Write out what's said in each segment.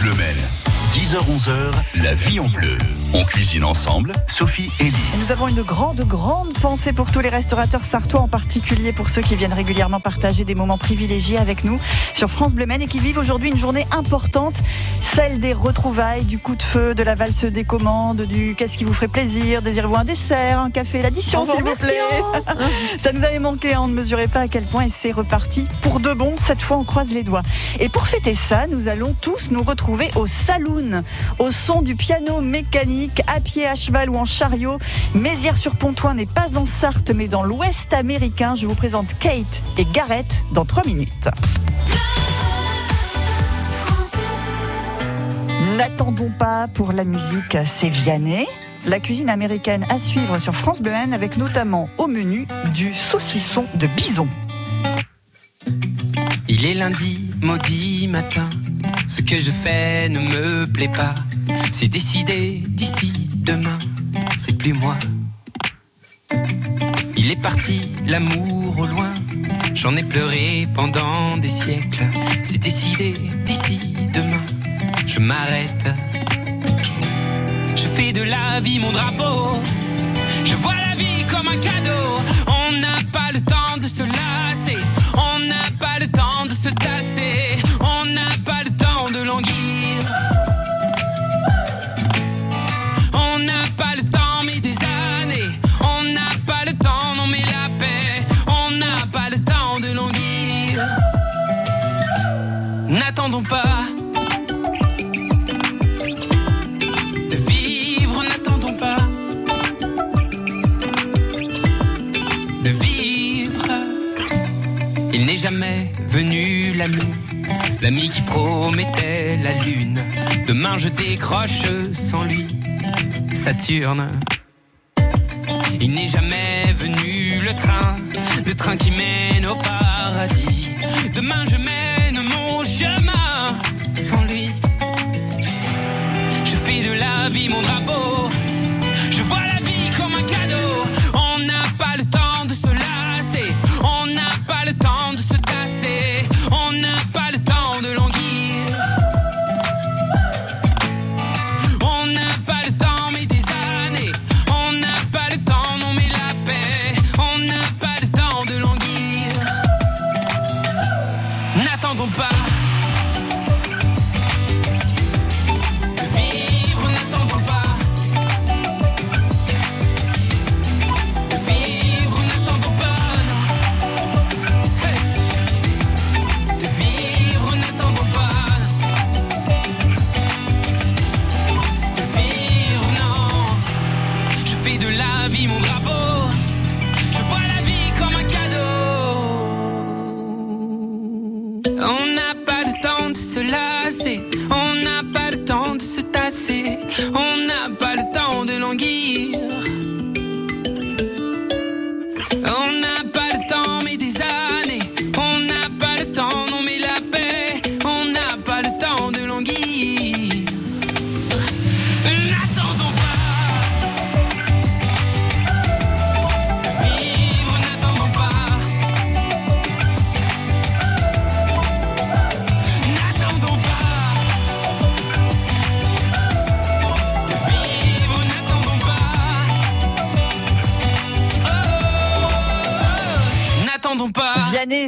Bleu 10h-11h, la vie en bleu. On cuisine ensemble, Sophie et Lee. Nous avons une grande, grande pensée pour tous les restaurateurs sartois, en particulier pour ceux qui viennent régulièrement partager des moments privilégiés avec nous sur France Bleu et qui vivent aujourd'hui une journée importante, celle des retrouvailles, du coup de feu, de la valse des commandes, du qu'est-ce qui vous ferait plaisir, désirez-vous un dessert, un café, l'addition s'il vous plaît. Ça nous avait manqué, on ne mesurait pas à quel point et c'est reparti pour de bon. Cette fois, on croise les doigts. Et pour fêter ça, nous allons tous nous retrouver au saloon au son du piano mécanique, à pied, à cheval ou en chariot. Mézières-sur-Pontoin n'est pas en Sarthe, mais dans l'Ouest américain. Je vous présente Kate et Gareth dans 3 minutes. N'attendons pas pour la musique, c'est Vianney. La cuisine américaine à suivre sur France Bleu avec notamment au menu du saucisson de bison. Il est lundi, maudit matin. Ce que je fais ne me plaît pas. C'est décidé d'ici demain, c'est plus moi. Il est parti, l'amour au loin. J'en ai pleuré pendant des siècles. C'est décidé d'ici demain, je m'arrête. Je fais de la vie mon drapeau. Je vois la vie comme un cadeau. On n'a pas le temps de se lasser. On n'a l'ami, l'ami qui promettait la lune. Demain je décroche sans lui, Saturne. Il n'est jamais venu le train, le train qui mène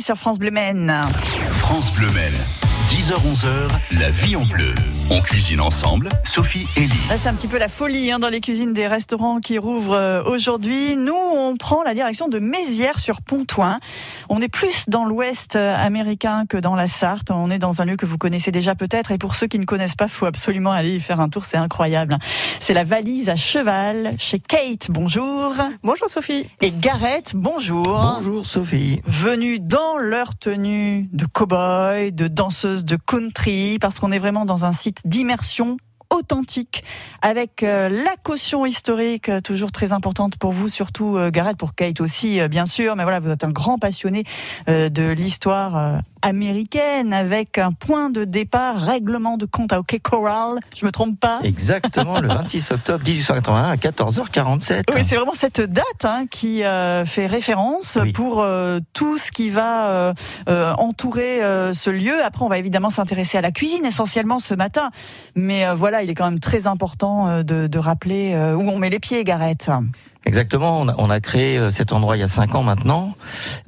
sur France Bleu Maine. France Bleu 10h-11h, la vie en bleu. On cuisine ensemble, Sophie et Lee. C'est un petit peu la folie hein, dans les cuisines des restaurants qui rouvrent euh, aujourd'hui. Nous, on prend la direction de Mézières sur Pontoin. On est plus dans l'ouest euh, américain que dans la Sarthe. On est dans un lieu que vous connaissez déjà peut-être. Et pour ceux qui ne connaissent pas, faut absolument aller y faire un tour. C'est incroyable. C'est la valise à cheval chez Kate. Bonjour. Bonjour Sophie. Et Gareth, bonjour. Bonjour Sophie. Venus dans leur tenue de cow-boy, de danseuse de country, parce qu'on est vraiment dans un site d'immersion authentique avec euh, la caution historique euh, toujours très importante pour vous surtout euh, Gareth pour Kate aussi bien sûr. Mais voilà vous êtes un grand passionné de l'histoire américaine avec un point de départ, règlement de compte à OK Coral. Je me trompe pas? Exactement, le 26 octobre 1881 à 14h47. Oui, c'est vraiment cette date hein, qui euh, fait référence Oui. pour euh, tout ce qui va euh, euh, entourer euh, ce lieu. Après, on va évidemment s'intéresser à la cuisine essentiellement ce matin. Mais euh, voilà, il est quand même très important euh, de, de rappeler euh, où on met les pieds, Gareth. Exactement, on a, on a créé euh, cet endroit il y a cinq ans maintenant.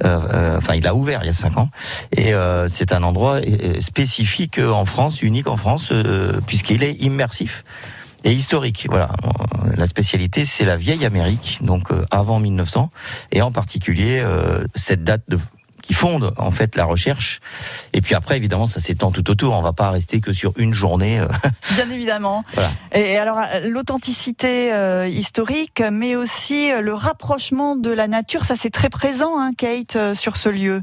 Euh, euh, enfin, il a ouvert il y a cinq ans, et euh, c'est un endroit euh, spécifique en France, unique en France, euh, puisqu'il est immersif et historique. Voilà, la spécialité c'est la vieille Amérique, donc avant 1900, et en particulier euh, cette date de qui fonde en fait la recherche. Et puis après, évidemment, ça s'étend tout autour. On va pas rester que sur une journée. euh, Bien évidemment. Voilà. Et alors, euh, l'authenticité euh, historique, mais aussi le rapprochement de la nature, ça c'est très présent, hein, Kate, euh, sur ce lieu.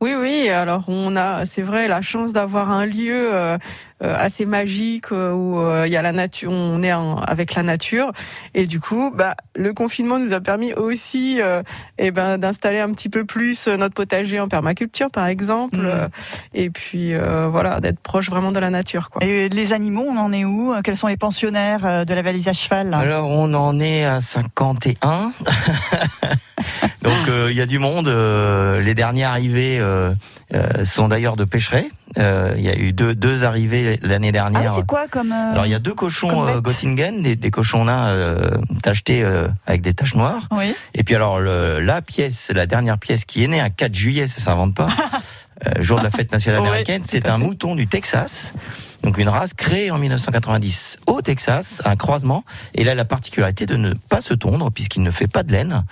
Oui, oui. Alors on a, c'est vrai, la chance d'avoir un lieu euh, assez magique euh, où euh, il y a la nature, on est en- avec la nature, et du coup, bah, le confinement nous a permis aussi, euh, eh ben, d'installer un petit peu plus euh, notre potager en permaculture, par exemple, euh, et puis euh, voilà, d'être proche vraiment de la nature, quoi. Et les animaux, on en est où? Quels sont les pensionnaires euh, de la valise à cheval Alors on en est à 51. Donc euh, il y a du monde. euh, les derniers arrivés euh, euh, sont d'ailleurs de pêcherets. Euh, Il y a eu deux, deux arrivées l'année Ah, dernière. c'est quoi comme. euh, Alors il y a deux cochons euh, Göttingen, des, des cochons euh, tachetés euh, avec des taches noires. Oui. Et puis alors le, la pièce, la dernière pièce qui est née un 4 juillet, ça s'invente pas, euh, jour de la fête nationale américaine, c'est un mouton du Texas. Donc une race créée en 1990 au Texas, un croisement. Et là, la particularité de ne pas se tondre puisqu'il ne fait pas de laine.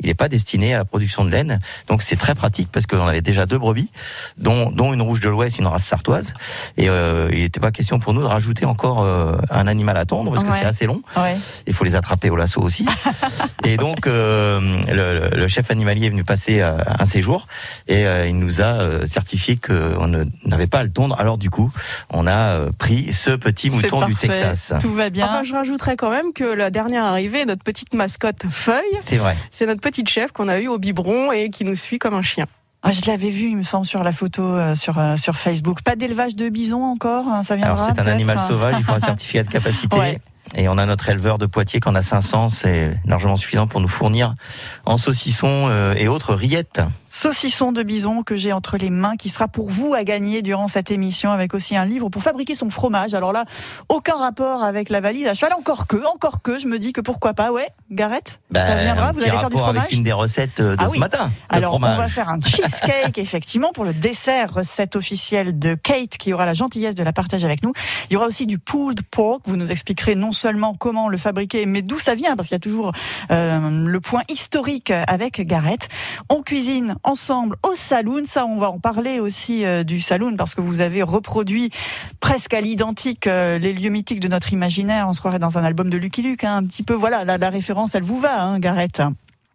Il n'est pas destiné à la production de laine. Donc c'est très pratique parce qu'on avait déjà deux brebis, dont, dont une rouge de l'Ouest, une race sartoise. Et euh, il n'était pas question pour nous de rajouter encore euh, un animal à tondre parce que Ouais. c'est assez long. Ouais. Il faut les attraper au lasso aussi. et donc, euh, le, le chef animalier est venu passer euh, un séjour et euh, il nous a certifié qu'on n'avait pas à le tondre. Alors du coup, on a euh, pris ce petit mouton du. Texas. Tout va bien. Enfin, je rajouterais quand même que la dernière arrivée, notre petite mascotte Feuille, C'est vrai. c'est notre petite chef qu'on a eue au biberon et qui nous suit comme un chien. Ah, je l'avais vu, il me semble, sur la photo euh, sur, euh, sur Facebook. Pas d'élevage de bisons encore, hein, ça viendra Alors c'est un animal sauvage, il faut un certificat de capacité. Ouais. Et on a notre éleveur de Poitiers qui en a 500, c'est largement suffisant pour nous fournir en saucissons euh, et autres rillettes. Saucisson de bison que j'ai entre les mains, qui sera pour vous à gagner durant cette émission, avec aussi un livre pour fabriquer son fromage. Alors là, aucun rapport avec la valise à cheval, encore que, encore que, je me dis que pourquoi pas, ouais, Gareth ça Ben, viendra, un vous allez faire du fromage avec une des recettes de Ah ce oui. matin. Alors, fromage. on va faire un cheesecake, effectivement, pour le dessert, recette officielle de Kate, qui aura la gentillesse de la partager avec nous. Il y aura aussi du pulled pork. Vous nous expliquerez non seulement comment le fabriquer, mais d'où ça vient, parce qu'il y a toujours euh, le point historique avec Gareth. On cuisine ensemble au saloon. Ça, on va en parler aussi euh, du saloon, parce que vous avez reproduit presque à l'identique euh, les lieux mythiques de notre imaginaire. On se croirait dans un album de Lucky Luke, hein, un petit peu. Voilà, la, la référence, elle vous va, hein, Gareth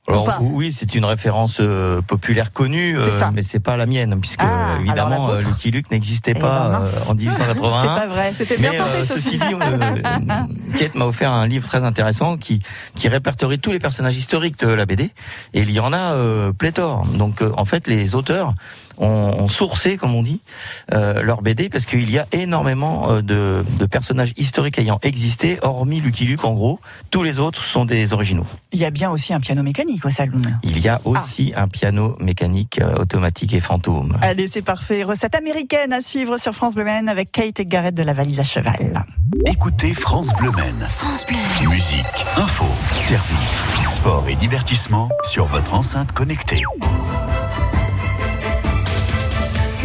Alors, oui, c'est une référence euh, populaire connue, euh, mais c'est pas la mienne, puisque Ah, évidemment euh. Lucky Luke n'existait Eh pas ben, euh, en 1881. C'est pas vrai. C'était bien Mais tenté, euh, ceci dit, euh, Kate m'a offert un livre très intéressant qui qui répertorie tous les personnages historiques de la BD et il y en a euh, pléthore. Donc euh, en fait, les auteurs ont, ont sourcé, comme on dit, euh, leur BD parce qu'il y a énormément euh, de, de personnages historiques ayant existé, hormis Lucky Luke. En gros, tous les autres sont des originaux. Il y a bien aussi un piano mécanique au saloon. Il y a aussi un piano mécanique euh, automatique et fantôme. Allez, c'est parfait. Recette américaine à suivre sur France Bleu Maine avec Kate et Gareth de la valise à cheval. Écoutez France Bleu Men. Musique, info, service, sport et divertissement sur votre enceinte connectée.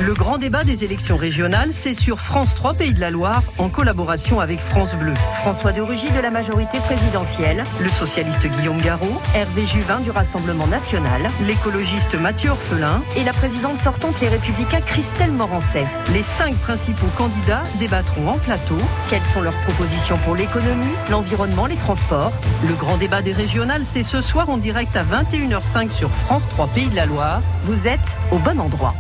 Le grand débat des élections régionales, c'est sur France 3 Pays de la Loire, en collaboration avec France Bleu. François de Rugy de la majorité présidentielle, Le socialiste Guillaume Garot, Hervé Juvin du Rassemblement national l'écologiste Mathieu Orphelin, et la présidente sortante Les Républicains Christelle Morancet. les cinq principaux candidats débattront en plateau. Quelles sont leurs propositions pour l'économie, l'environnement, les transports? Le grand débat des régionales, c'est ce soir en direct à 21h05 sur France 3 Pays de la Loire. Vous êtes au bon endroit.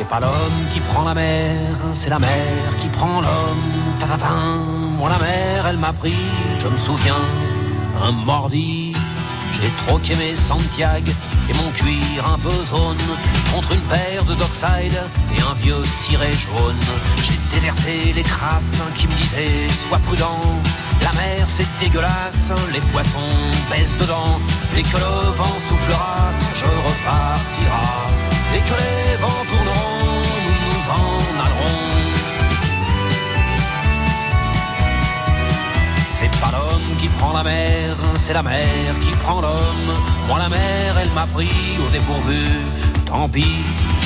C'est pas l'homme qui prend la mer, c'est la mer qui prend l'homme. Tatatin, moi la mer, elle m'a pris, je me souviens, un mordi. J'ai troqué mes Santiago et mon cuir un peu zone contre une paire de dockside et un vieux ciré jaune. J'ai déserté les crasses qui me disaient sois prudent. La mer c'est dégueulasse, les poissons baissent dedans. Et que le vent soufflera, je repartira. Et que les vents tourneront, C'est pas l'homme qui prend la mer, c'est la mer qui prend l'homme. Moi la mer, elle m'a pris au dépourvu. Tant pis,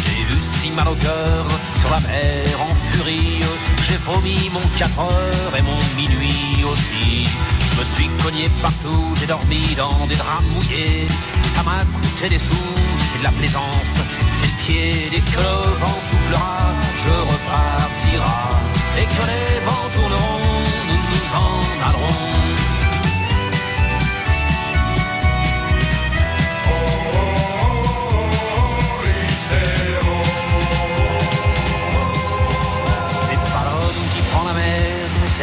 j'ai eu si mal au cœur sur la mer J'ai vomi mon 4 heures et mon minuit aussi. Je me suis cogné partout, j'ai dormi dans des draps mouillés. Ça m'a coûté des sous, c'est de la plaisance, c'est le pied. Dès que le vent soufflera, je repartira. Et que les vents tourneront, nous nous en allerons.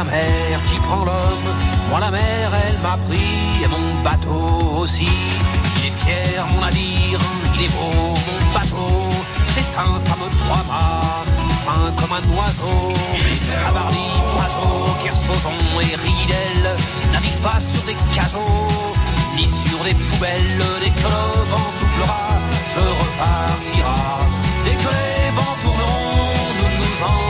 la mer qui prend l'homme. Moi la mer, elle m'a pris et mon bateau aussi. Il est fier mon navire, il est beau mon bateau. C'est un fameux trois-mâts, fin comme un oiseau. Cabarly, Pajot, Kersozon et Ridel naviguent pas sur des cajots ni sur des poubelles. Dès que le vent soufflera, je repartira. Dès que les vents tourneront, nous nous en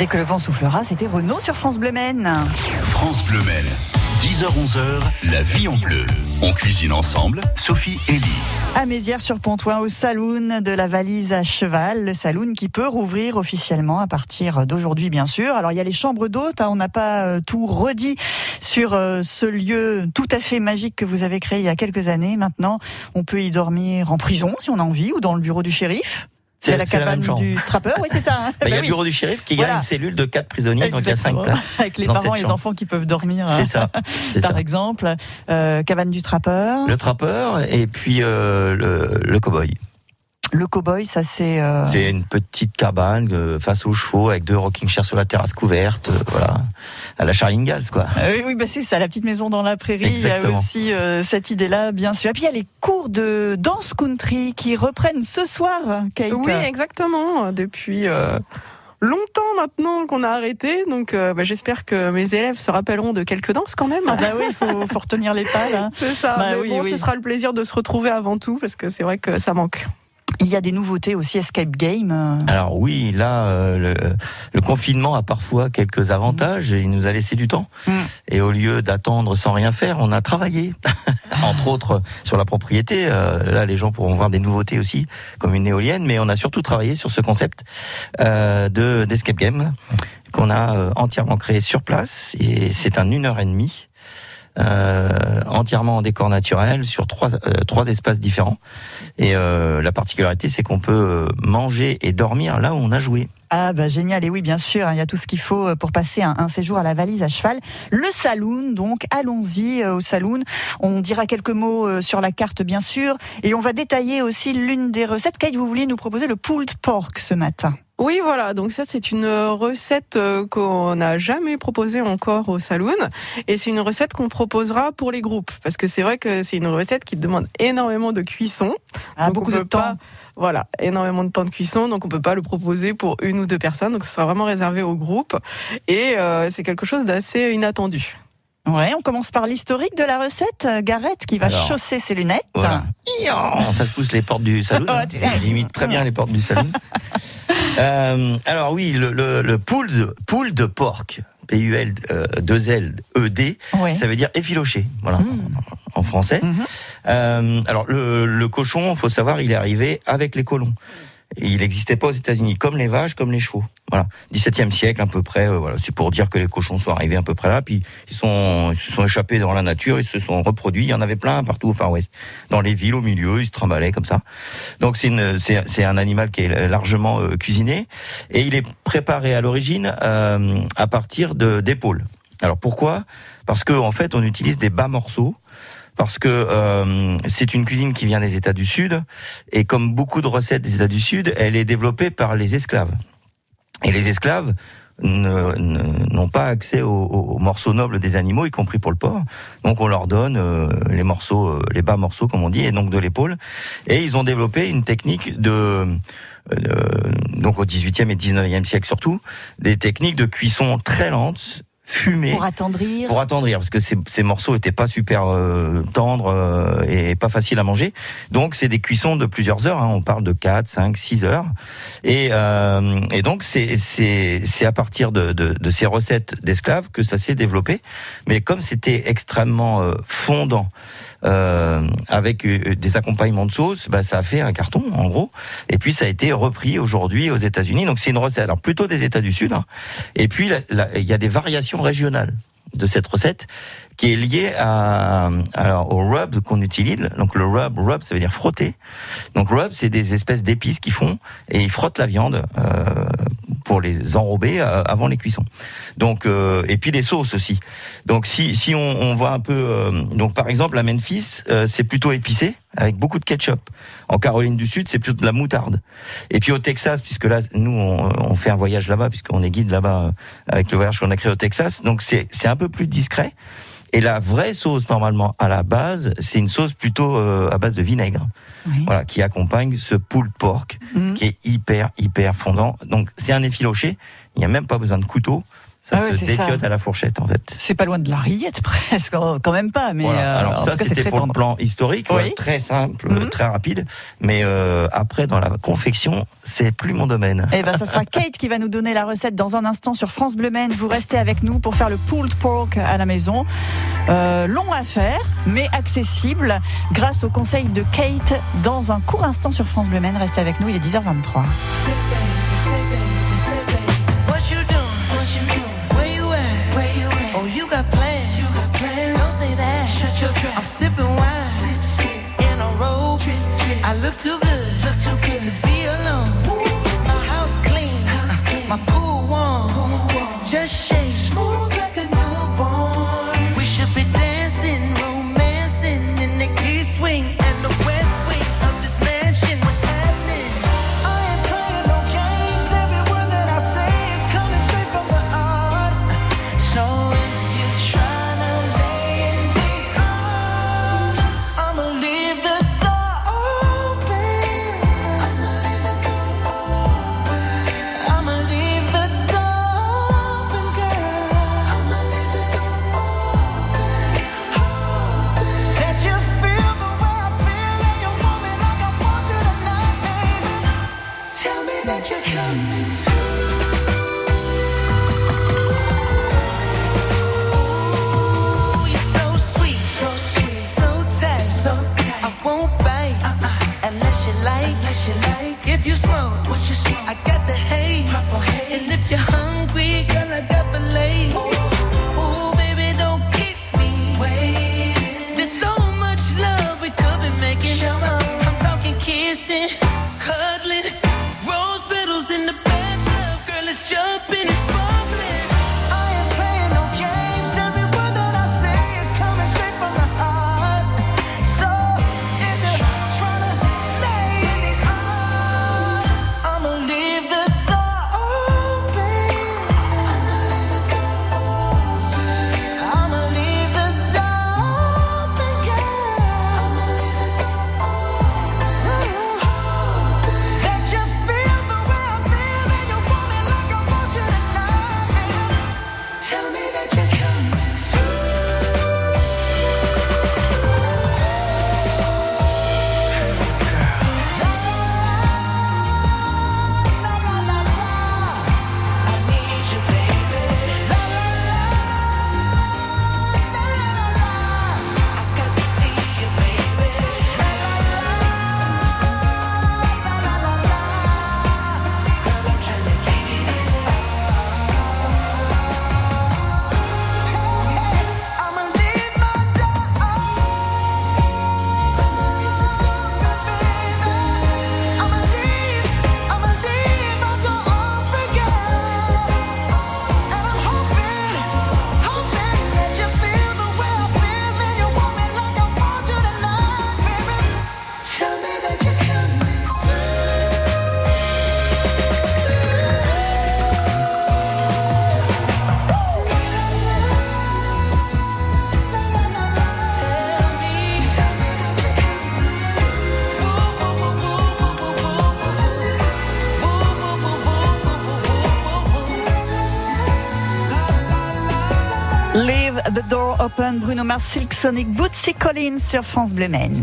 Dès que le vent soufflera, c'était Renault sur France Bleu Maine. France Bleu Maine. 10h-11h, la vie en bleu. On cuisine ensemble, Sophie et Lee. À Mézières sur Pontoin, au saloon de la valise à cheval, le saloon qui peut rouvrir officiellement à partir d'aujourd'hui, bien sûr. Alors il y a les chambres d'hôtes, hein, on n'a pas euh, tout redit sur euh, ce lieu tout à fait magique que vous avez créé il y a quelques années. Maintenant, on peut y dormir en prison si on a envie ou dans le bureau du shérif. C'est- la cabane du trappeur, oui c'est ça. hein. Bah, il y Bah a oui. le bureau du shérif qui Voilà. a une cellule de quatre prisonniers, donc il y a cinq places. Avec les parents et les chambre. enfants qui peuvent dormir. C'est hein, ça. C'est Par ça. exemple, euh, cabane du trappeur. Le trappeur et puis euh, le, le cow-boy. Le cow-boy, ça c'est. euh, C'est une petite cabane euh, face aux chevaux avec deux rocking chairs sur la terrasse couverte, euh, voilà, à la Charlie Ingalls, quoi. Euh, oui, oui, bah c'est ça, la petite maison dans la prairie. Il y a Exactement. aussi euh, cette idée-là, bien sûr. Et puis il y a les cours de danse country qui reprennent ce soir, Kate. Oui, exactement. Depuis, euh, longtemps maintenant qu'on a arrêté, donc euh, bah, j'espère que mes élèves se rappelleront de quelques danses quand même. Ah bah oui, il faut, faut, retenir les pas là. C'est ça. Bah mais oui, bon, oui. ce sera le plaisir de se retrouver avant tout parce que c'est vrai que ça manque. Il y a des nouveautés aussi, Escape Game. euh. Alors oui, là, euh, le, le confinement a parfois quelques avantages et il nous a laissé du temps. Mm. Et au lieu d'attendre sans rien faire, on a travaillé, entre autres sur la propriété. Euh, là, les gens pourront voir des nouveautés aussi, comme une éolienne, mais on a surtout travaillé sur ce concept euh, de d'escape game qu'on a euh, entièrement créé sur place. Et c'est un une heure et demie. Euh, entièrement en décor naturel sur trois, euh, trois espaces différents. Et euh, la particularité, c'est qu'on peut manger et dormir là où on a joué. Ah bah génial, et oui bien sûr, hein, il y a tout ce qu'il faut pour passer un, séjour à la valise à cheval. Le saloon, donc allons-y au saloon. On dira quelques mots sur la carte bien sûr, et on va détailler aussi l'une des recettes. Kate, vous vouliez nous proposer le pulled pork ce matin. Oui, voilà. Donc ça, c'est une recette euh, qu'on n'a jamais proposée encore au saloon, et c'est une recette qu'on proposera pour les groupes, parce que c'est vrai que c'est une recette qui demande énormément de cuisson. Ah, Donc, beaucoup de temps. pas- voilà, énormément de temps de cuisson, donc on peut pas le proposer pour une ou deux personnes. Donc ce sera vraiment réservé au groupe, et euh, c'est quelque chose d'assez inattendu. Ouais, on commence par l'historique de la recette. Euh, Gareth qui va Alors, chausser ses lunettes. Voilà. Ça pousse les portes du salon. Oh, t'es- J'imite très bien les portes du salon. Euh, alors oui, le, le, le pulled, pulled pork, P-U-L, euh, 2-L-E-D, Ouais. ça veut dire effiloché, voilà, Mm. en français. Mhm. Euh, alors le, le cochon, faut savoir, il est arrivé avec les colons. Il n'existait pas aux États-Unis, comme les vaches, comme les chevaux. Voilà, 17e siècle à peu près. euh, voilà, c'est pour dire que les cochons sont arrivés à peu près là. Puis ils sont, ils se sont échappés dans la nature, ils se sont reproduits. Il y en avait plein partout au Far West, dans les villes au milieu, ils se trimballaient comme ça. Donc c'est un animal qui est largement euh, cuisiné et il est préparé à l'origine euh, à partir de d'épaules. Alors pourquoi? Parce que en fait, on utilise des bas morceaux parce que euh, c'est une cuisine qui vient des États du Sud et comme beaucoup de recettes des États du Sud, elle est développée par les esclaves. Et les esclaves n'ont pas accès aux, aux morceaux nobles des animaux, y compris pour le porc. Donc on leur donne euh, les morceaux, euh, les bas morceaux comme on dit, et donc de l'épaule. Et ils ont développé une technique de, euh, donc au 18e et 19e siècle surtout, des techniques de cuisson très lentes, Pour attendrir. pour attendrir parce que ces, ces morceaux étaient pas super euh, tendres euh, et pas faciles à manger. Donc c'est des cuissons de plusieurs heures. hein. On parle de 4, 5, 6 heures. Et, euh, et donc c'est c'est c'est à partir de, de, de ces recettes d'esclaves que ça s'est développé. Mais comme c'était extrêmement euh, fondant. Euh, avec euh, des accompagnements de sauce, bah, ça a fait un carton en gros. Et puis ça a été repris aujourd'hui aux États-Unis. Donc c'est une recette, alors plutôt des États du Sud. hein. Et puis il y a des variations régionales de cette recette qui est liée à, alors, au rub qu'on utilise. Donc le rub, rub, ça veut dire frotter. Donc rub, c'est des espèces d'épices qu'ils font et ils frottent la viande euh, pour les enrober euh, avant les cuissons. Donc euh, et puis les sauces aussi. Donc si si on, voit un peu, euh, donc par exemple à Memphis, c'est plutôt épicé avec beaucoup de ketchup. En Caroline du Sud, c'est plutôt de la moutarde. Et puis au Texas, puisque là nous on, fait un voyage là-bas, puisqu'on est guide là-bas avec le voyage qu'on a créé au Texas, donc c'est un peu plus discret. Et la vraie sauce, normalement, à la base, c'est une sauce plutôt à base de vinaigre, Oui. voilà, qui accompagne ce pulled pork, Mhm. qui est hyper, hyper fondant. Donc, c'est un effiloché. Il n'y a même pas besoin de couteau. Ça Ah ouais, se dépiote à la fourchette, en fait. C'est pas loin de la rillette presque, quand même pas, mais Voilà. euh, Alors ça, c'était pour tendre. le plan historique, Oui. très simple, Mhm. très rapide. Mais euh, après, dans la confection, c'est plus mon domaine. Eh ben, ça sera Kate qui va nous donner la recette dans un instant sur France Bleu Maine. Vous restez avec nous pour faire le pulled pork à la maison. Euh, long à faire, mais accessible grâce au conseil de Kate dans un court instant sur France Bleu Maine. Restez avec nous, il est 10h23. sipping wine. In a robe. I look to the Leave the door open, Bruno Mars, Silk Sonic, Bootsy Collins sur France Bleu Maine.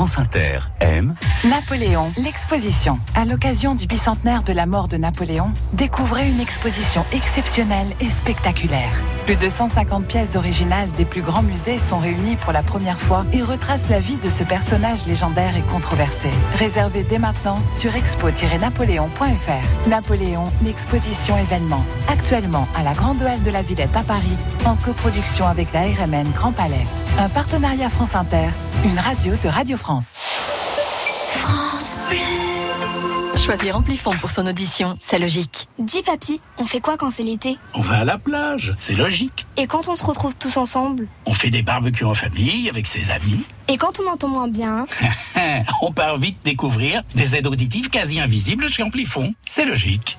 France Inter aime Napoléon, l'exposition. À l'occasion du bicentenaire de la mort de Napoléon, découvrez une exposition exceptionnelle et spectaculaire. Plus de 150 pièces originales des plus grands musées sont réunies pour la première fois et retracent la vie de ce personnage légendaire et controversé. Réservez dès maintenant sur expo-napoléon.fr. Napoléon, l'exposition événement. Actuellement à la Grande Halle de la Villette à Paris, en coproduction avec la RMN Grand Palais. Un partenariat France Inter, une radio de Radio France. France Bleu. Choisir Amplifon pour son audition, c'est logique. Dis papy, on fait quoi quand c'est l'été? On va à la plage, c'est logique. Et quand on se retrouve tous ensemble? On fait des barbecues en famille avec ses amis. Et quand on entend moins bien? On part vite découvrir des aides auditives quasi invisibles chez Amplifon. C'est logique.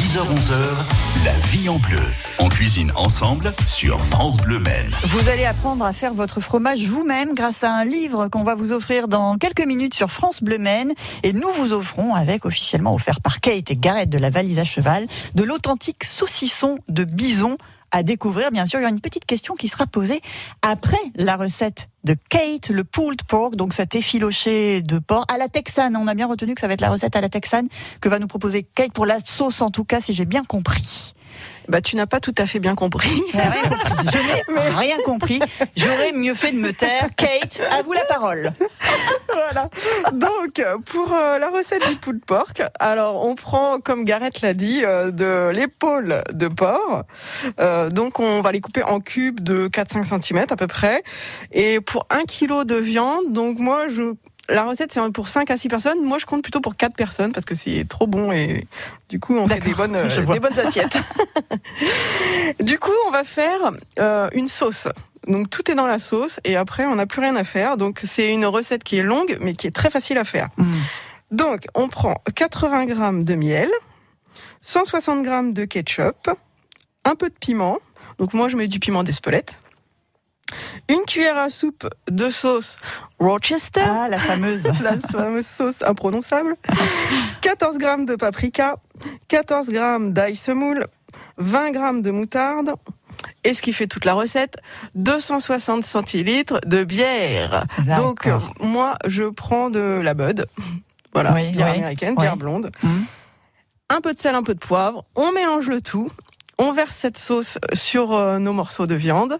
10h-11h, la vie en bleu. On cuisine ensemble sur France Bleu Maine. Vous allez apprendre à faire votre fromage vous-même grâce à un livre qu'on va vous offrir dans quelques minutes sur France Bleu Maine. Et nous vous offrons, avec officiellement offert par Kate et Gareth de la Valise à Cheval, de l'authentique saucisson de bison à découvrir. Bien sûr, il y a une petite question qui sera posée après la recette de Kate, le pulled pork, donc cet effiloché de porc à la texane. On a bien retenu que ça va être la recette à la texane que va nous proposer Kate pour la sauce, en tout cas, si j'ai bien compris. Bah, tu n'as pas tout à fait bien compris. Je n'ai rien compris. J'aurais mieux fait de me taire. Kate, à vous la parole. voilà. Donc, pour euh, la recette du pulled pork, alors on prend, comme Gareth l'a dit, euh, de l'épaule de porc. Euh, donc, on va les couper en cubes de 4-5 cm à peu près. Et pour un kilo de viande, donc moi, je la recette, c'est pour 5 à 6 personnes. Moi, je compte plutôt pour 4 personnes parce que c'est trop bon et du coup, on fait des bonnes, des assiettes. du coup, on va faire euh, une sauce. Donc, tout est dans la sauce et après, on n'a plus rien à faire. Donc, c'est une recette qui est longue mais qui est très facile à faire. Donc, on prend 80 grammes de miel, 160 grammes de ketchup, un peu de piment. Donc, moi, je mets du piment d'Espelette. Une cuillère à soupe de sauce Rochester. Ah, la fameuse. la fameuse sauce imprononçable. 14 grammes de paprika, 14 grammes d'ail semoule, 20 grammes de moutarde. Et ce qui fait toute la recette, 260 centilitres de bière. Donc, moi, je prends de la Bud. Voilà, Oui, bière oui, américaine, oui. bière blonde. Mhm. Un peu de sel, un peu de poivre. On mélange le tout. On verse cette sauce sur euh, nos morceaux de viande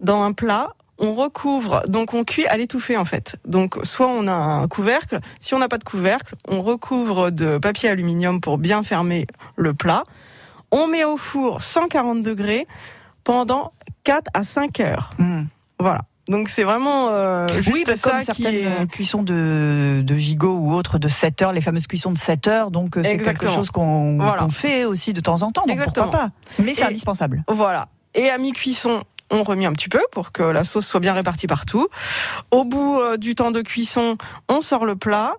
dans un plat. On recouvre, donc on cuit à l'étouffée en fait. Donc soit on a un couvercle, si on n'a pas de couvercle, on recouvre de papier aluminium pour bien fermer le plat. On met au four 140 degrés pendant 4 à 5 heures. Hmm. Voilà. Donc c'est vraiment euh, juste oui, bah, ça comme qui certaines est- euh, cuissons de, de gigot ou autres de 7 heures, les fameuses cuissons de 7 heures, donc euh, c'est quelque chose qu'on Voilà. fait aussi de temps en temps, donc Exactement. pourquoi pas Mais c'est indispensable. Voilà. Et à mi-cuisson, on remet un petit peu pour que la sauce soit bien répartie partout. Au bout euh, du temps de cuisson, on sort le plat.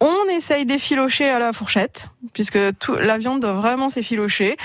On essaye d'effilocher à la fourchette, puisque tout, la viande doit vraiment s'effilocher.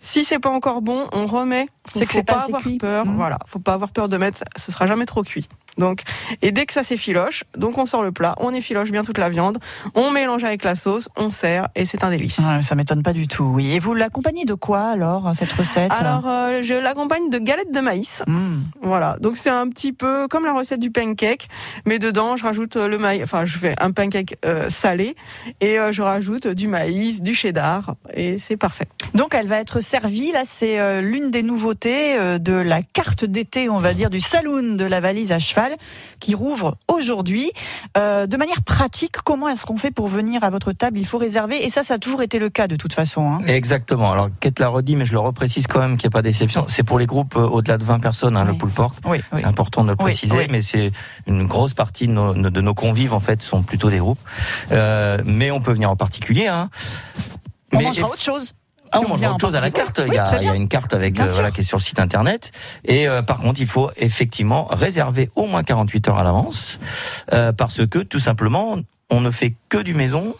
Si c'est pas encore bon, on remet. C'est que c'est pas pas avoir cuit. peur. Mhm. Voilà, faut pas avoir peur de mettre. Ce sera jamais trop cuit. Donc, et dès que ça s'effiloche, donc on sort le plat, on effiloche bien toute la viande, on mélange avec la sauce, on sert et c'est un délice. Ouais, ça m'étonne pas du tout, oui. Et vous l'accompagnez de quoi alors, cette recette? Alors, euh, je l'accompagne de galettes de maïs. Hmm. Voilà, donc c'est un petit peu comme la recette du pancake, mais dedans je rajoute euh, le maïs, enfin je fais un pancake euh, salé et euh, je rajoute du maïs, du cheddar et c'est parfait. Donc elle va être servie, là c'est l'une des nouveautés de la carte d'été, on va dire, du saloon de la valise à cheval qui rouvre aujourd'hui. Euh, de manière pratique, comment est-ce qu'on fait pour venir à votre table? Il faut réserver et ça, ça a toujours été le cas de toute façon. hein. Exactement. Alors, Kate l'a redit, mais je le reprécise quand même qu'il n'y a pas d'exception. C'est pour les groupes euh, au-delà de 20 personnes, hein, le pull pork. Oui, oui. C'est important de le préciser, mais c'est une grosse partie de nos, de nos convives, en fait, sont plutôt des groupes. Euh, mais on peut venir en particulier. Hein. On Mais mangera autre chose. Ah, on mange autre chose à la carte. Oui, il, y a, très il y a bien. une carte avec euh, voilà qui est sur le site internet. Et euh, par contre, il faut effectivement réserver au moins 48 heures à l'avance euh, parce que tout simplement, on ne fait que du maison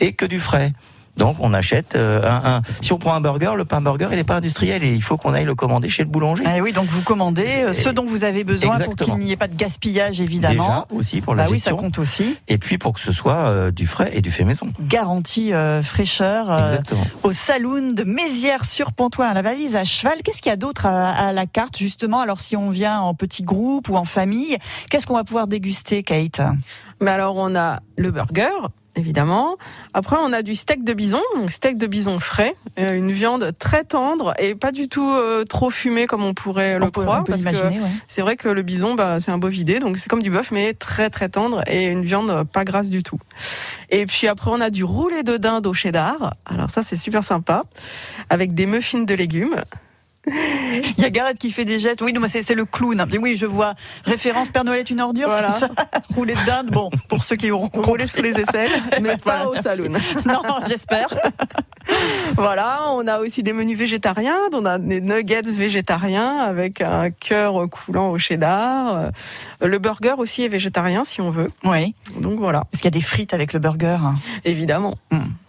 et que du frais. Donc on achète euh, un, un- Si on prend un burger, le pain burger, il n'est pas industriel et il faut qu'on aille le commander chez le boulanger. Ah oui, donc vous commandez euh, ce dont vous avez besoin pour Exactement. qu'il n'y ait pas de gaspillage, évidemment. Déjà aussi pour la bah oui, ça compte aussi. Et puis pour que ce soit euh, du frais et du fait maison. Garantie euh, fraîcheur euh, Exactement. au saloon de Mézières sur Pontoise, la valise à cheval. Qu'est-ce qu'il y a d'autre à, à la carte justement? Alors si on vient en petit groupe ou en famille, qu'est-ce qu'on va pouvoir déguster, Kate? Mais alors on a le burger. Évidemment. Après, on a du steak de bison, donc steak de bison frais, euh, une viande très tendre et pas du tout euh, trop fumée comme on pourrait le peut- croire, parce que ouais. c'est vrai que le bison, bah, c'est un bovidé, donc c'est comme du bœuf, mais très très tendre et une viande pas grasse du tout. Et puis après, on a du roulé de dinde au cheddar. Alors ça, c'est super sympa, avec des muffins de légumes. Il y a Gareth qui fait des gestes. Oui, c'est le clown. Mais oui, je vois. Référence Père Noël est une ordure, Voilà. c'est ça Rouler de dinde. Bon, pour ceux qui auront Roulé sous les aisselles, mais pas Voilà, au saloon. Non, j'espère. Voilà, on a aussi des menus végétariens, on a des nuggets végétariens avec un cœur coulant au cheddar. Euh, Le burger aussi est végétarien si on veut. Oui. Donc voilà. Est-ce qu'il y a des frites avec le burger Évidemment.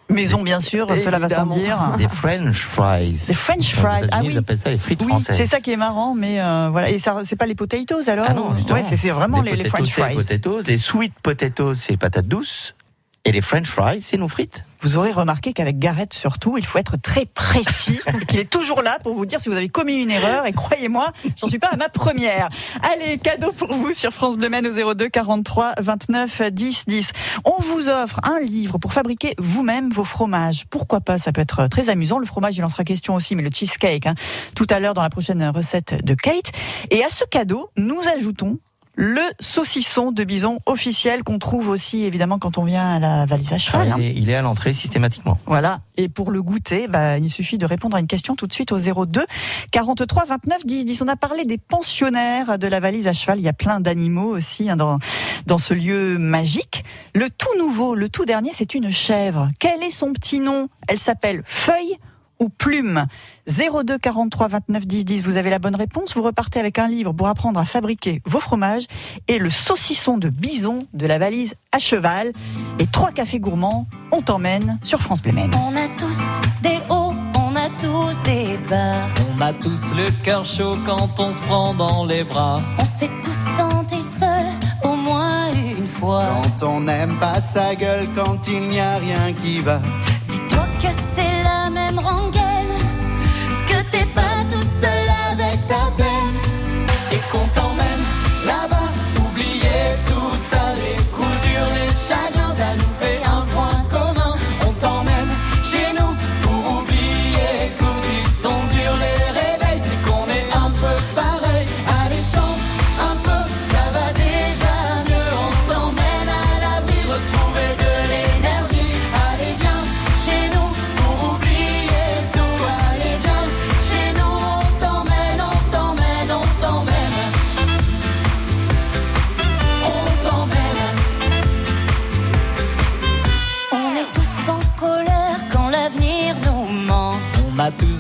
Maison, bien sûr, cela va sans dire. Des French fries. Des French fries. Ah oui. Ils appellent ça les frites Oui, françaises. c'est ça qui est marrant, mais euh, voilà. Et ça, c'est pas les potatoes alors Ah non, justement. Ouais, c'est vraiment les, les potatoes, French c'est fries. Les potatoes, les sweet potatoes, c'est les patates douces. Et les French fries, c'est nos frites. Vous aurez remarqué qu'avec Gareth, surtout, il faut être très précis, qu'il est toujours là pour vous dire si vous avez commis une erreur. Et croyez-moi, j'en suis pas à ma première. Allez, cadeau pour vous sur France Bleu Maine au 02 43 29 10 10. On vous offre un livre pour fabriquer vous-même vos fromages. Pourquoi pas? Ça peut être très amusant. Le fromage, il en sera question aussi, mais le cheesecake, hein, tout à l'heure dans la prochaine recette de Kate. Et à ce cadeau, nous ajoutons le saucisson de bison officiel qu'on trouve aussi évidemment quand on vient à la valise à cheval. Ah, hein. il, est, il est à l'entrée systématiquement. Voilà. Et pour le goûter, bah, il suffit de répondre à une question tout de suite au 02 43 29 10 10. On a parlé des pensionnaires de la valise à cheval. Il y a plein d'animaux aussi hein, dans, dans ce lieu magique. Le tout nouveau, le tout dernier, c'est une chèvre. Quel est son petit nom? Elle s'appelle Feuille ou Plume 02 43 29 10 10. Vous avez la bonne réponse. Vous repartez avec un livre pour apprendre à fabriquer vos fromages et le saucisson de bison de la valise à cheval. Et trois cafés gourmands, on t'emmène sur France Bleu. On a tous des hauts, on a tous des bas. On a tous le cœur chaud quand on se prend dans les bras. On s'est tous sentis seuls au moins une fois. Quand on n'aime pas sa gueule, quand il n'y a rien qui va. Dis-toi que c'est même rengaine,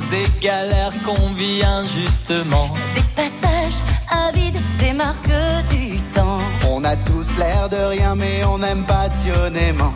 des galères qu'on vit injustement. Des passages avides, des marques du temps. On a tous l'air de rien, mais on aime passionnément.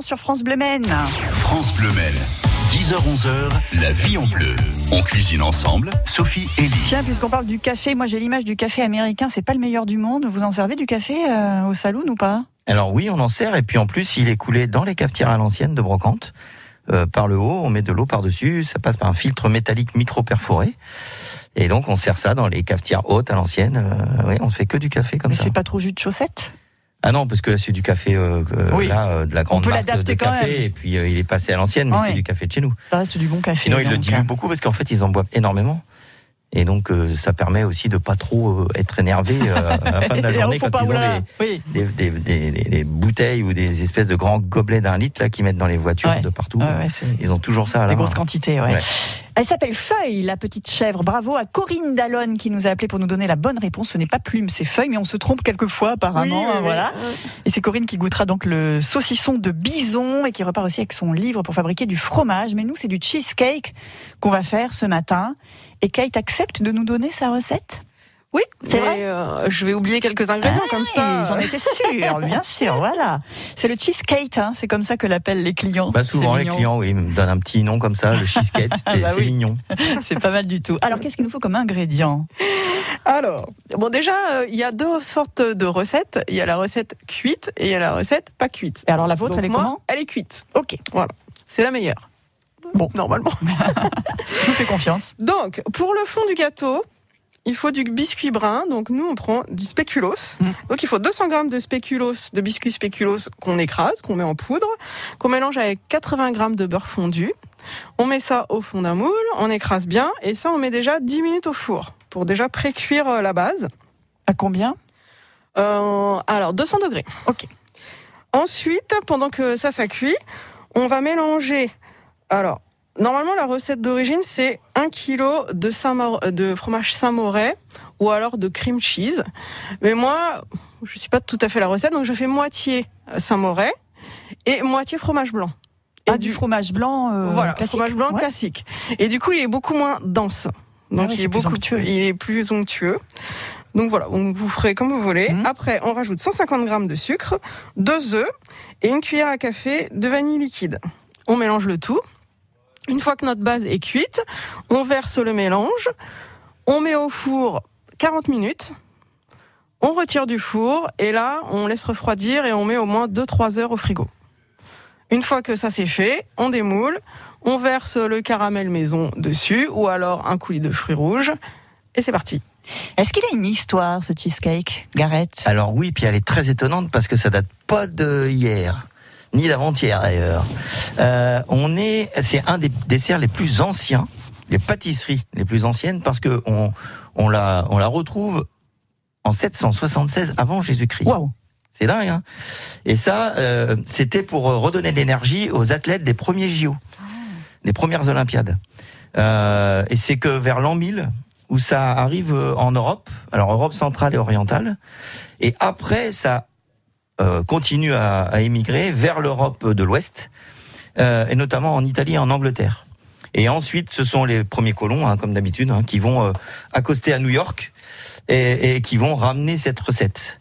Sur France Bleu Maine. France Bleu Maine. 10h-11h, la vie en bleu. On cuisine ensemble, Sophie et Lee. Tiens, puisqu'on parle du café, moi j'ai l'image du café américain, c'est pas le meilleur du monde. Vous en servez du café euh, au saloon ou pas? Alors oui, on en sert et puis en plus, il est coulé dans les cafetières à l'ancienne de brocante. Euh, par le haut, on met de l'eau par-dessus, ça passe par un filtre métallique micro-perforé. Et donc on sert ça dans les cafetières hautes à l'ancienne. Euh, oui, on fait que du café comme Mais ça. c'est pas trop jus de chaussette? Ah non, parce que là c'est du café euh, euh, Oui. là, euh, de la grande peut marque de l'adapter quand café même. et puis euh, il est passé à l'ancienne, mais Ouais. c'est du café de chez nous. Ça reste du bon café. Sinon ils le diluent euh. beaucoup parce qu'en fait ils en boivent énormément. Et donc euh, ça permet aussi de pas trop euh, être énervé euh, à la fin de la journée quand ils ont Oui. des, des, des- des- des bouteilles ou des espèces de grands gobelets d'un litre là qu'ils mettent dans les voitures Ouais. de partout. Ouais, ouais, c'est- Ils ont toujours ça à la Des main. grosses quantités, ouais. Ouais. Elle s'appelle Feuille, la petite chèvre. Bravo à Corinne Dallon qui nous a appelé pour nous donner la bonne réponse. Ce n'est pas plume, c'est feuille, mais on se trompe quelquefois apparemment. Oui, oui, hein, oui. voilà. Et c'est Corinne qui goûtera donc le saucisson de bison et qui repart aussi avec son livre pour fabriquer du fromage. Mais nous, c'est du cheesecake qu'on va faire ce matin. Et Kate accepte de nous donner sa recette? Oui, C'est vrai? Euh, je vais oublier quelques ingrédients Ah comme ça. J'en étais sûre, bien sûr, voilà. C'est le cheesecake, hein, c'est comme ça que l'appellent les clients. Bah souvent les clients oui, me donnent un petit nom comme ça, le cheesecake, c'est bah oui. mignon. C'est pas mal du tout. Alors, qu'est-ce qu'il nous faut comme ingrédient? Alors, bon déjà, euh, il y a deux sortes de recettes. Il y a la recette cuite et il y a la recette pas cuite. Et alors la vôtre, Donc elle est moi, comment? Elle est cuite. Ok, Voilà, c'est la meilleure. Bon. normalement. je vous fais confiance. Donc, pour le fond du gâteau, il faut du biscuit brun. Donc, nous, on prend du spéculoos. Mm. Donc, il faut 200 grammes de spéculoos, de biscuit spéculoos qu'on écrase, qu'on met en poudre, qu'on mélange avec 80 grammes de beurre fondu. On met ça au fond d'un moule, on écrase bien, et ça, on met déjà 10 minutes au four pour déjà pré-cuire euh, la base. À combien? Euh, Alors, 200 degrés. Ok. Ensuite, pendant que ça, ça cuit, on va mélanger alors normalement, la recette d'origine, c'est 1 kg de, Saint de fromage Saint-Mauré ou alors de cream cheese. Mais moi, je suis pas tout à fait la recette, donc je fais moitié Saint-Mauré et moitié fromage blanc. Et Ah, du fromage blanc euh, voilà, classique. fromage blanc Ouais. classique. Et du coup, il est beaucoup moins dense. Donc Ah oui, il est beaucoup onctueux. il est plus onctueux. Donc voilà, donc vous ferez comme vous voulez. Mhm. Après, on rajoute 150 grammes de sucre, deux œufs et une cuillère à café de vanille liquide. On mélange le tout. Une fois que notre base est cuite, on verse le mélange, on met au four 40 minutes. On retire du four et là, on laisse refroidir et on met au moins 2-3 heures au frigo. Une fois que ça c'est fait, on démoule, on verse le caramel maison dessus ou alors un coulis de fruits rouges et c'est parti. Est-ce qu'il a une histoire, ce cheesecake, Gareth? Alors oui, puis elle est très étonnante parce que ça date pas de hier, ni d'avant-hier d'ailleurs. Euh, on est, c'est un des desserts les plus anciens, les pâtisseries les plus anciennes parce que on, on la, on la retrouve en 776 avant Jésus-Christ. C'est dingue, hein Et ça, euh, c'était pour euh, redonner de l'énergie aux athlètes des premiers JO, des premières Olympiades. Euh, et c'est que vers l'an 1000, où ça arrive en Europe, alors Europe centrale et orientale, et après ça euh, continue à, à émigrer vers l'Europe de l'Ouest, euh, et notamment en Italie et en Angleterre. Et ensuite, ce sont les premiers colons, hein, comme d'habitude, hein, qui vont euh, accoster à New York et, et qui vont ramener cette recette.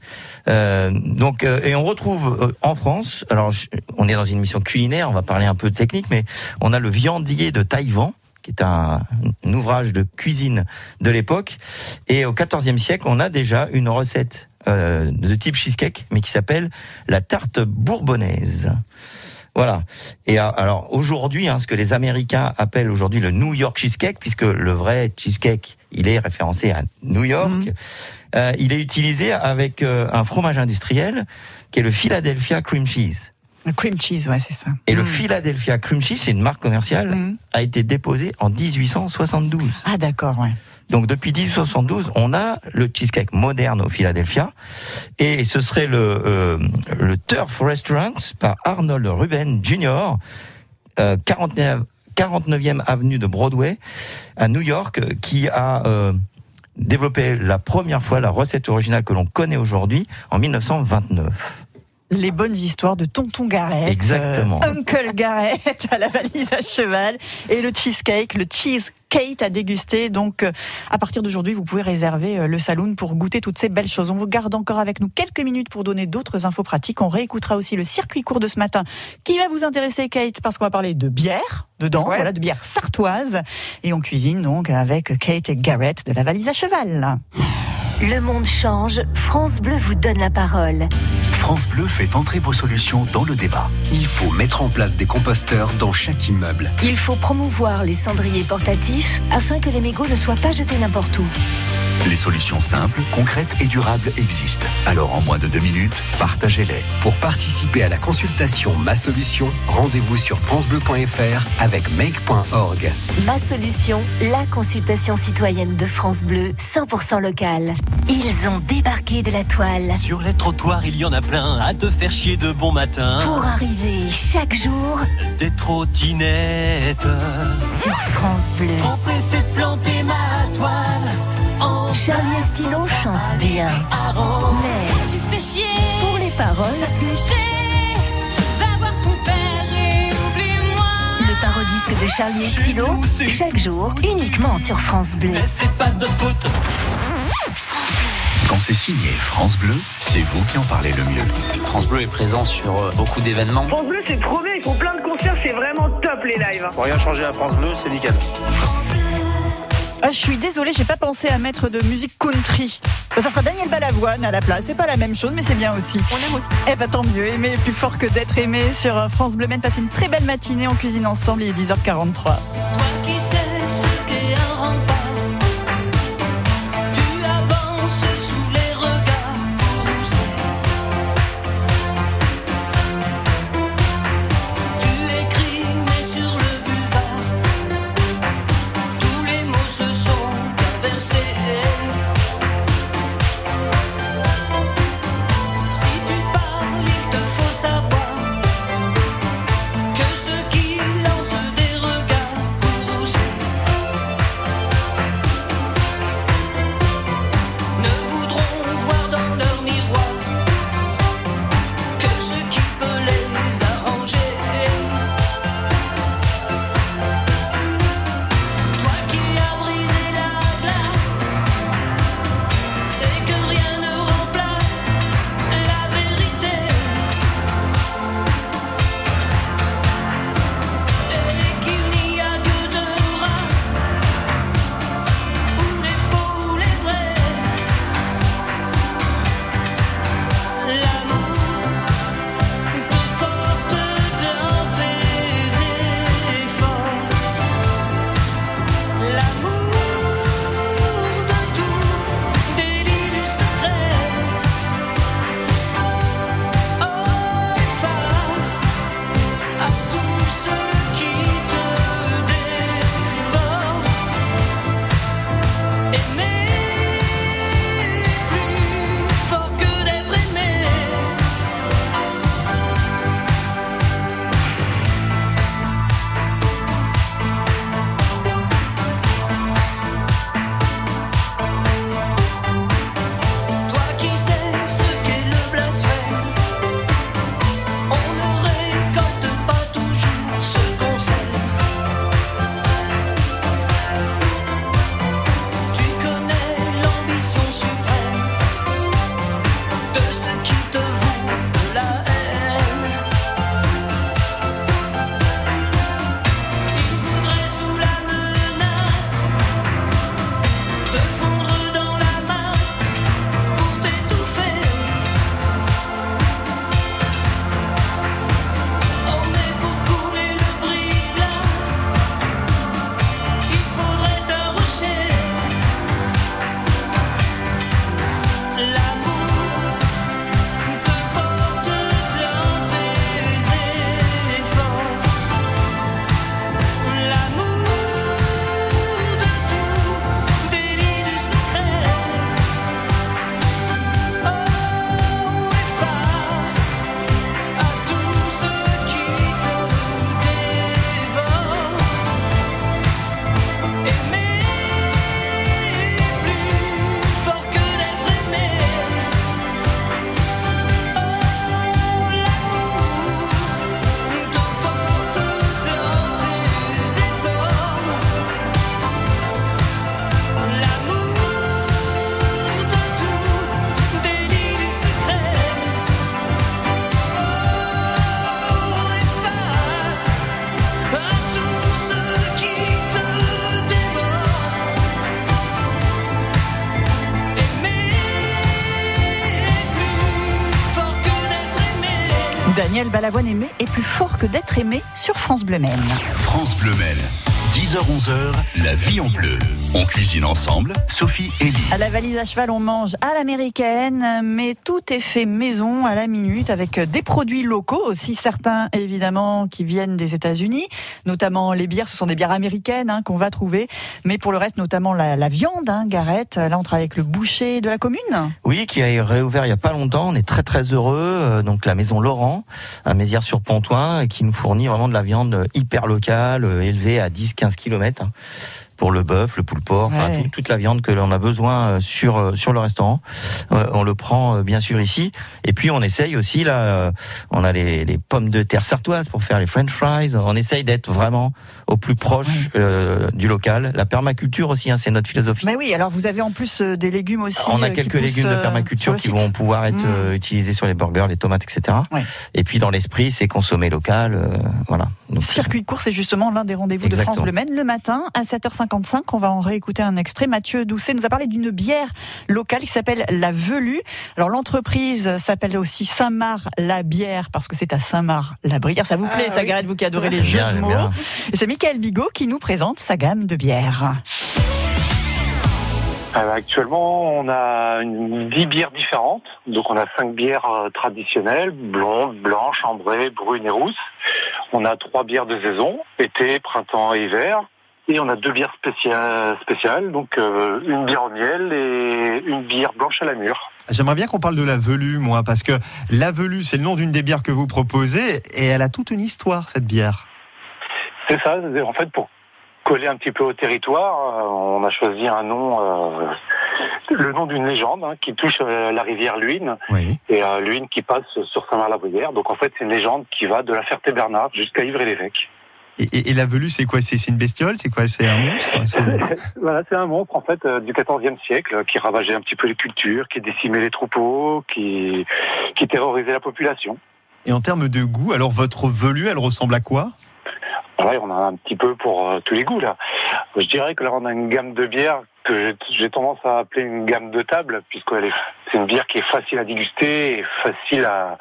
Euh, donc, euh, et on retrouve euh, en France. Alors, je- on est dans une mission culinaire, on va parler un peu technique, mais on a le viandier de Taïwan qui est un, un ouvrage de cuisine de l'époque. Et au XIVe siècle, on a déjà une recette euh, de type cheesecake, mais qui s'appelle la tarte bourbonnaise. Voilà. Et euh, alors aujourd'hui, hein, ce que les Américains appellent aujourd'hui le New York cheesecake, puisque le vrai cheesecake, il est référencé à New York. euh, il est utilisé avec euh, un fromage industriel qui est le Philadelphia cream cheese. Le cream cheese, ouais, c'est ça. Et le Philadelphia cream cheese, c'est une marque commerciale, a été déposé en 1872. Ah d'accord, ouais. Donc depuis 1872, on a le cheesecake moderne au Philadelphia, et ce serait le, euh, Turf Restaurant par Arnold Ruben Jr., euh, 49, 49e avenue de Broadway à New York, qui a euh, développé la première fois la recette originale que l'on connaît aujourd'hui en 1929. Les bonnes histoires de Tonton Gareth. Exactement. euh, Uncle Gareth à la valise à cheval. Et le cheesecake, le cheesecake à déguster. Donc, euh, à partir d'aujourd'hui, vous pouvez réserver euh, le saloon pour goûter toutes ces belles choses. On vous garde encore avec nous quelques minutes pour donner d'autres infos pratiques. On réécoutera aussi le circuit court de ce matin qui va vous intéresser, Kate, parce qu'on va parler de bière dedans, voilà, de bière sartoise. Et on cuisine donc avec Kate et Gareth de la valise à cheval. Le monde change, France Bleu vous donne la parole. France Bleu fait entrer vos solutions dans le débat. Il faut mettre en place des composteurs dans chaque immeuble. Il faut promouvoir les cendriers portatifs afin que les mégots ne soient pas jetés n'importe où. Les solutions simples, concrètes et durables existent. Alors en moins de deux minutes, partagez-les. Pour participer à la consultation Ma Solution, rendez-vous sur francebleu.fr avec make.org. Ma solution, la consultation citoyenne de France Bleu, 100% locale. Ils ont débarqué de la toile Sur les trottoirs, il y en a plein à te faire chier de bon matin. pour arriver chaque jour Des trottinettes. sur France Bleu. Trop pressé de planter ma toile. En Charlie Estilo chante bien, mais Tu fais chier, pour les paroles. Va voir ton père et oublie-moi. le parodisque de Charlie Estilo, chaque jour, uniquement sur France Bleu. C'est pas de notre faute. Quand c'est signé France Bleu, c'est vous qui en parlez le mieux. France Bleu est présent sur euh, beaucoup d'événements. France Bleu, c'est trop bien, ils font plein de concerts, c'est vraiment top les lives. Pour rien changer à France Bleu, c'est nickel. Ah, je suis désolée, j'ai pas pensé à mettre de musique country. Bah, Ça sera Daniel Balavoine à la place. C'est pas la même chose, mais c'est bien aussi. On aime aussi. Eh ben tant mieux. Aimer est plus fort que d'être aimé sur euh, France Bleu. Men. Passez une très belle matinée en cuisine ensemble. Il est 10h43. Balavoine aimé est plus fort que d'être aimé sur France Bleu Maine. France Bleu Maine. 10h-11h, la vie en bleu. On cuisine ensemble, Sophie et Lee. À la valise à cheval, on mange à l'américaine, mais tout est fait maison à la minute avec des produits locaux aussi, certains évidemment qui viennent des États-Unis, notamment les bières, ce sont des bières américaines hein, qu'on va trouver, mais pour le reste, notamment la, la viande, hein, Gareth. Là, on travaille avec le boucher de la commune. Oui, qui a réouvert il y a pas longtemps. On est très très heureux. Euh, Donc la maison Laurent à Mézières-sur-Pontoin, qui nous fournit vraiment de la viande hyper locale, euh, élevée à 10-15 km pour le bœuf, le Ouais. tout- toute la viande que l'on a besoin euh, sur euh, sur le restaurant. Euh, on le prend bien sûr ici. Et puis on essaye aussi là, on a les, les pommes de terre sartoises pour faire les French fries. On essaye d'être vraiment au plus proche euh, du local. La permaculture aussi, hein, c'est notre philosophie. Mais oui, alors vous avez en plus des légumes aussi. On a quelques légumes de permaculture qui vont pouvoir être Mm. utilisés sur les burgers, les tomates, etc. Et puis dans l'esprit, c'est consommer local, euh, voilà. Donc, Circuit court, c'est justement l'un des rendez-vous de France. Bleu Maine. Le matin, à 7h55, on va en réécouter un extrait. Mathieu Doucet nous a parlé d'une bière locale qui s'appelle la Velue. Alors l'entreprise s'appelle aussi Saint-Marc la bière parce que c'est à Saint-Marc la Brière. Ça vous plaît, Ah oui. Gareth, vous qui adorez les jeux de mots. bien. Et c'est Michael Bigot qui nous présente sa gamme de bières. Euh, actuellement, on a une, 10 bières différentes. Donc, on a 5 bières euh, traditionnelles, blondes, blanches, ambrées, brunes et rousses. On a trois bières de saison, été, printemps et hiver. Et on a deux bières spéciales, spéciales donc euh, une bière au miel et une bière blanche à la mûre. J'aimerais bien qu'on parle de la velue, moi, parce que la velue, c'est le nom d'une des bières que vous proposez, et elle a toute une histoire, cette bière. C'est ça, en fait, pour coller un petit peu au territoire, euh, on a choisi un nom, euh, le nom d'une légende hein, qui touche euh, la rivière Luynes. Oui. Et euh, Luynes qui passe sur Saint-Marc-la-Brière. Donc en fait, c'est une légende qui va de la Ferté-Bernard jusqu'à Ivry-l'Évêque. Et, et- et la velue, c'est quoi? C'est une bestiole? C'est quoi? C'est un monstre? C'est- voilà, c'est un monstre en fait euh, du XIVe siècle qui ravageait un petit peu les cultures, qui décimait les troupeaux, qui, qui terrorisait la population. Et en termes de goût, alors votre velue, elle ressemble à quoi? Voilà, on a un petit peu pour euh, tous les goûts là. Je dirais que là, on a une gamme de bières que j'ai- tendance à appeler une gamme de table, puisqu'elle est, c'est une bière qui est facile à déguster et facile à,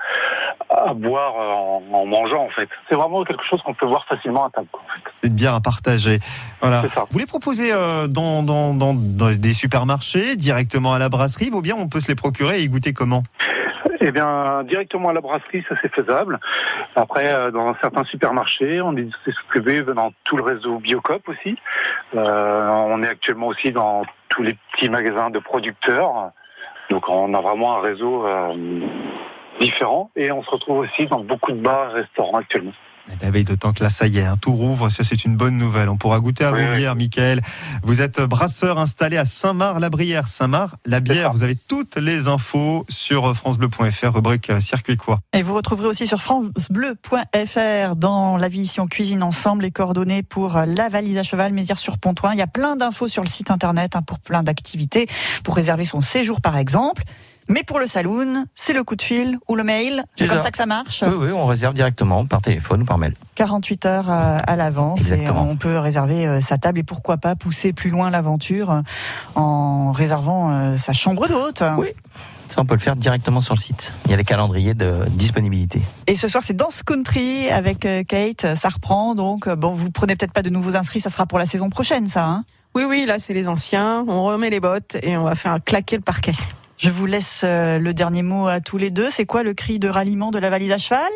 à boire euh, en, en mangeant en fait. C'est vraiment quelque chose qu'on peut boire facilement à table. C'est une bière à partager. Voilà. Vous les proposez euh, dans, dans, dans, dans des supermarchés, directement à la brasserie, ou bien on peut se les procurer et y goûter comment? Eh bien, directement à la brasserie, ça c'est faisable. Après, euh, dans certains supermarchés, on est distribué dans tout le réseau Biocop aussi. Euh, on est actuellement aussi dans tous les petits magasins de producteurs. Donc, on a vraiment un réseau euh, différent. Et on se retrouve aussi dans beaucoup de bars et restaurants actuellement. Ben oui, d'autant que là, ça y est, hein, tout rouvre, ça c'est une bonne nouvelle. On pourra goûter à Oui, vos oui. bières, Michael. Vous êtes brasseur installé à Saint-Marc-la-Brière. Saint-Marc, la bière, vous avez toutes les infos sur francebleu.fr, rubrique euh, circuit court. Et vous retrouverez aussi sur francebleu.fr dans la vie ici on cuisine ensemble les coordonnées pour la valise à cheval Mézières-sur-Pontoin. Il y a plein d'infos sur le site internet hein, pour plein d'activités, pour réserver son séjour par exemple. Mais pour le saloon, c'est le coup de fil ou le mail. C'est comme ça. ça que ça marche. Oui, oui, on réserve directement par téléphone ou par mail. 48 heures euh, à l'avance et Exactement. on peut réserver euh, sa table et pourquoi pas pousser plus loin l'aventure euh, en réservant euh, sa chambre d'hôte. Oui. Ça, on peut le faire directement sur le site. Il y a les calendriers de disponibilité. Et ce soir, c'est Dance Country avec euh, Kate. Ça reprend. Donc, euh, bon, vous prenez peut-être pas de nouveaux inscrits. Ça sera pour la saison prochaine, ça. Hein? Oui, oui, là, c'est les anciens. On remet les bottes et on va faire claquer le parquet. Je vous laisse euh, le dernier mot à tous les deux. C'est quoi le cri de ralliement de la valise à cheval?